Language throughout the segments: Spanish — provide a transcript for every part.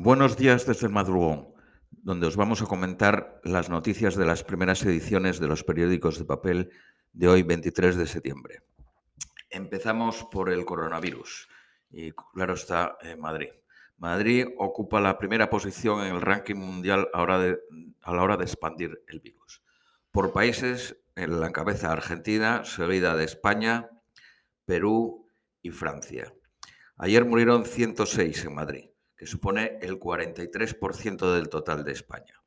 Buenos días desde el madrugón, donde os vamos a comentar las noticias de las primeras ediciones de los periódicos de papel de hoy, 23 de septiembre. Empezamos por el coronavirus y claro está en Madrid. Madrid ocupa la primera posición en el ranking mundial a, a la hora de expandir el virus. Por países, en la cabeza Argentina, seguida de España, Perú y Francia. Ayer murieron 106 en Madrid, que supone el 43% del total de España.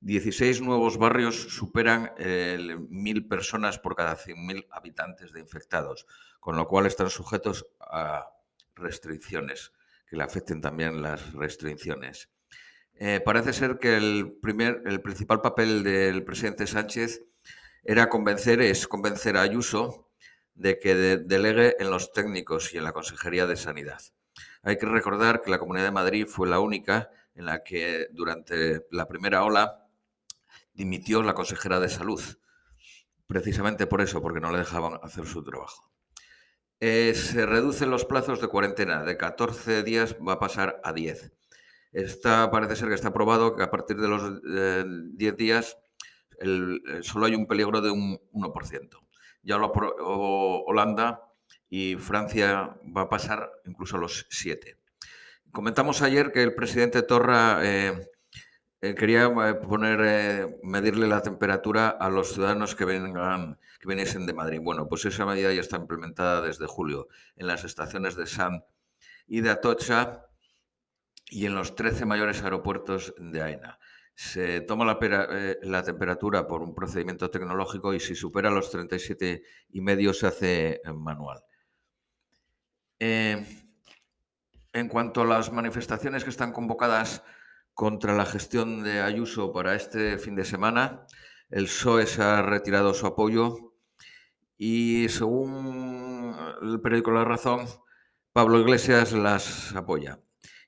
16 nuevos barrios superan el 1.000 personas por cada 100.000 habitantes de infectados, con lo cual están sujetos a restricciones, que le afecten también las restricciones. Eh, parece ser que el, primer, el principal papel del presidente Sánchez era convencer, es convencer a Ayuso de que delegue en los técnicos y en la Consejería de Sanidad. Hay que recordar que la Comunidad de Madrid fue la única en la que durante la primera ola dimitió la consejera de Salud, precisamente por eso, porque no le dejaban hacer su trabajo. Eh, se reducen los plazos de cuarentena, de 14 días va a pasar a 10. Está, parece ser que está probado que a partir de los 10 días solo hay un peligro de un 1% ya lo aprobó Holanda y Francia va a pasar incluso a los siete. Comentamos ayer que el presidente Torra eh, eh, quería eh, poner, medirle la temperatura a los ciudadanos que vengan, que viniesen de Madrid. Bueno, pues esa medida ya está implementada desde julio en las estaciones de San y de Atocha y en los 13 mayores aeropuertos de AENA se toma eh, la, temperatura por un procedimiento tecnológico y si supera los 37 y medio se hace manual. Eh, en cuanto a las manifestaciones que están convocadas contra la gestión de Ayuso para este fin de semana, el PSOE se ha retirado su apoyo y según el periódico La Razón, Pablo Iglesias las apoya.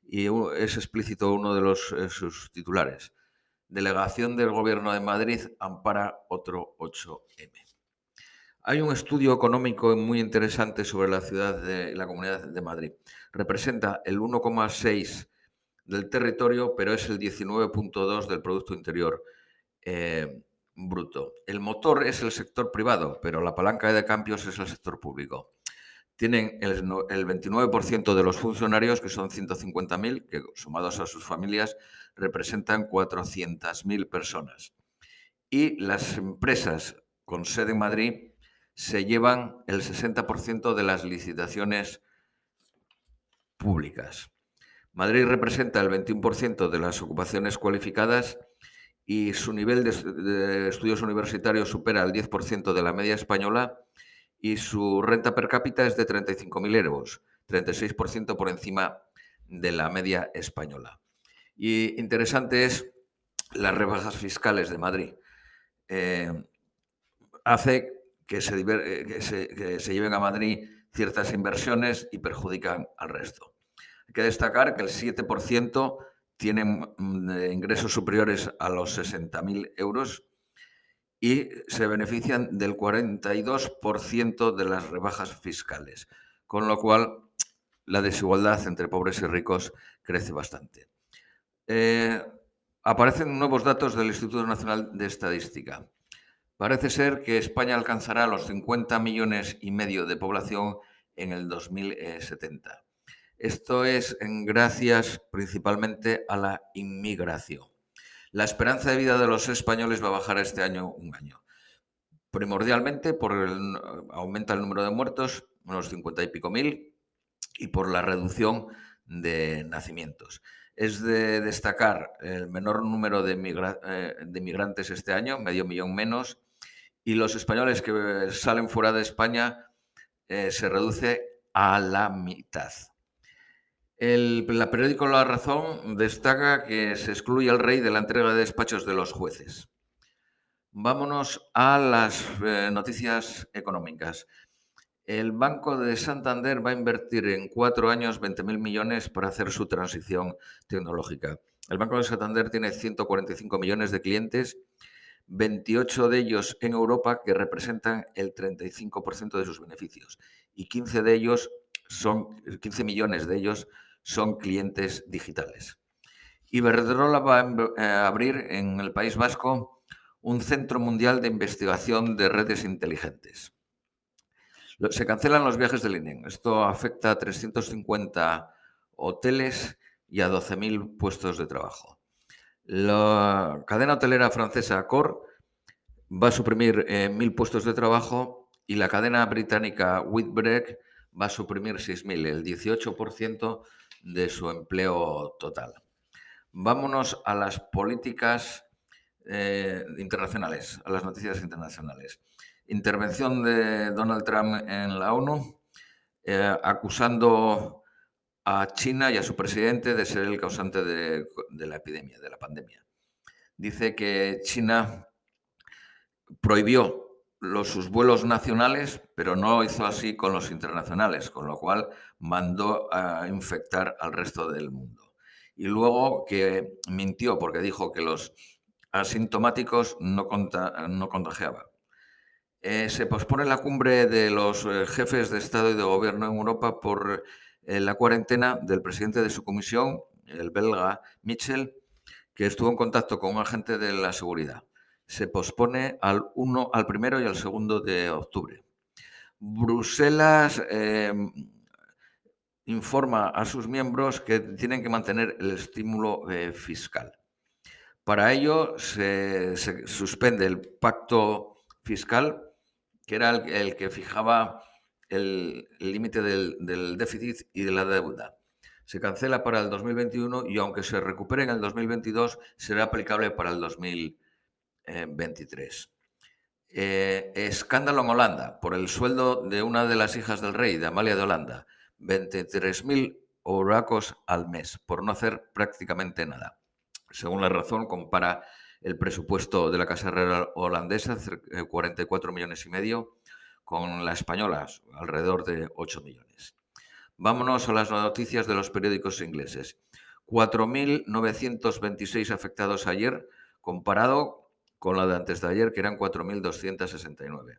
Y es explícito uno de eh, sus titulares. Delegación del Gobierno de Madrid ampara otro 8M. Hay un estudio económico muy interesante sobre la ciudad de la Comunidad de Madrid. Representa el 1,6 del territorio, pero es el 19,2 del Producto Interior eh, Bruto. El motor es el sector privado, pero la palanca de cambios es el sector público tienen el, 29% de los funcionarios, que son 150.000, que sumados a sus familias representan 400.000 personas. Y las empresas con sede en Madrid se llevan el 60% de las licitaciones públicas. Madrid representa el 21% de las ocupaciones cualificadas y su nivel de, estudios universitarios supera el 10% de la media española y su renta per cápita es de 35.000 euros, 36% por encima de la media española. Y interesante es las rebajas fiscales de Madrid. Eh, hace que se, eh, que se, lleven a Madrid ciertas inversiones y perjudican al resto. Hay que destacar que el 7% tienen mm, ingresos superiores a los 60.000 euros y se benefician del 42% de las rebajas fiscales, con lo cual la desigualdad entre pobres y ricos crece bastante. Eh, aparecen nuevos datos del Instituto Nacional de Estadística. Parece ser que España alcanzará los 50 millones y medio de población en el 2070. Esto es gracias principalmente a la inmigración. La esperanza de vida de los españoles va a bajar este año un año. Primordialmente por aumenta el número de muertos, unos 50 y pico mil, y por la reducción de nacimientos. Es de destacar el menor número de, eh, de migrantes este año, medio millón menos, y los españoles que salen fuera de España eh, se reduce a la mitad. El, la periódico La Razón destaca que se excluye al rey de la entrega de despachos de los jueces. Vámonos a las eh, noticias económicas. El Banco de Santander va a invertir en cuatro años 20.000 millones para hacer su transición tecnológica. El Banco de Santander tiene 145 millones de clientes, 28 de ellos en Europa que representan el 35% de sus beneficios y 15 de ellos son 15 millones de ellos son clientes digitales. Iberdrola va a eh, abrir en el País Vasco un centro mundial de investigación de redes inteligentes. Se cancelan los viajes del INEM. Esto afecta a 350 hoteles y a 12.000 puestos de trabajo. La cadena hotelera francesa Accor va a suprimir eh, mil puestos de trabajo y la cadena británica Whitbread va a suprimir 6.000, el 18% de su empleo total. Vámonos a las políticas eh, internacionales, a las noticias internacionales. Intervención de Donald Trump en la ONU, eh, acusando a China y a su presidente de ser el causante de, la epidemia, de la pandemia. Dice que China prohibió los, sus vuelos nacionales, pero no hizo así con los internacionales, con lo cual mandó a infectar al resto del mundo. Y luego que mintió porque dijo que los asintomáticos no, contagiaban. Eh, se pospone la cumbre de los eh, jefes de Estado y de Gobierno en Europa por eh, la cuarentena del presidente de su comisión, el belga Mitchell, que estuvo en contacto con un agente de la seguridad se pospone al, uno, al primero y al segundo de octubre. Bruselas em, informa a sus miembros que tienen que mantener el estímulo eh, fiscal. Para ello se, suspende el pacto fiscal, que era el, que fijaba el límite del, déficit y de la deuda. Se cancela para el 2021 y aunque se recupere en el 2022, será aplicable para el 2022. 23. Eh, escándalo en Holanda por el sueldo de una de las hijas del rey, de Amalia de Holanda. 23.000 oracos al mes por no hacer prácticamente nada. Según la razón, compara el presupuesto de la Casa Real holandesa, 44 eh, millones y medio, con la española, alrededor de 8 millones. Vámonos a las noticias de los periódicos ingleses. 4.926 afectados ayer, comparado con la de antes de ayer, que eran 4.269.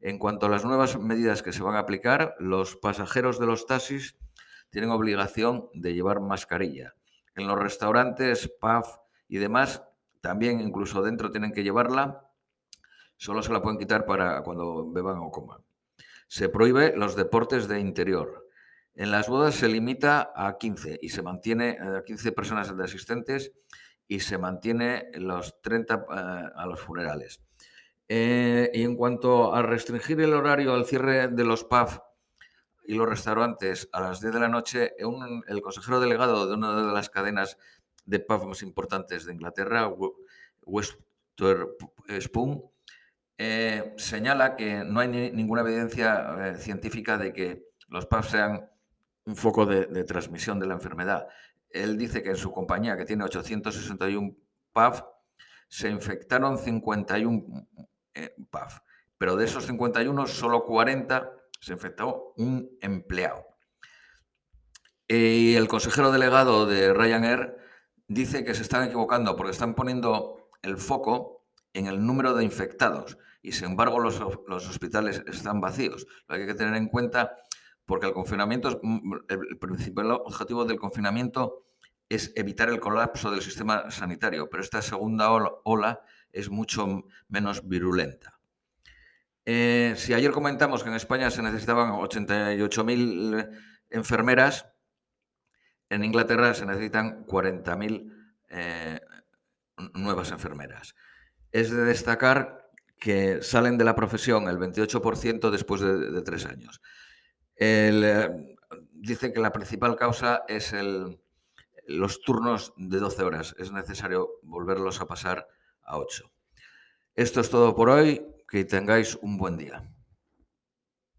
En cuanto a las nuevas medidas que se van a aplicar, los pasajeros de los taxis tienen obligación de llevar mascarilla. En los restaurantes, pub y demás, también incluso dentro tienen que llevarla, solo se la pueden quitar para cuando beban o coman. Se prohíbe los deportes de interior. En las bodas se limita a 15 y se mantiene a 15 personas de asistentes y se mantiene los 30 eh, a los funerales. Eh, y en cuanto a restringir el horario al cierre de los pubs y los restaurantes a las 10 de la noche, el consejero delegado de una de las cadenas de pubs más importantes de Inglaterra, Spoon, eh, señala que no hay ninguna evidencia científica de que los pubs sean un foco de transmisión de la enfermedad él dice que en su compañía, que tiene 861 PAF, se infectaron 51 eh, PAF, pero de esos 51, solo 40 se infectó un empleado. Y el consejero delegado de Ryanair dice que se están equivocando porque están poniendo el foco en el número de infectados y sin embargo los, hospitales están vacíos. Lo que hay que tener en cuenta porque el confinamiento, mm, el principal objetivo del confinamiento es evitar el colapso del sistema sanitario, pero esta segunda ola es mucho menos virulenta. Eh, si ayer comentamos que en España se necesitaban 88.000 enfermeras, en Inglaterra se necesitan 40.000 eh, nuevas enfermeras. Es de destacar que salen de la profesión el 28% después de, tres años. Eh, dice que la principal causa es el, los turnos de 12 horas. Es necesario volverlos a pasar a 8. Esto es todo por hoy. Que tengáis un buen día.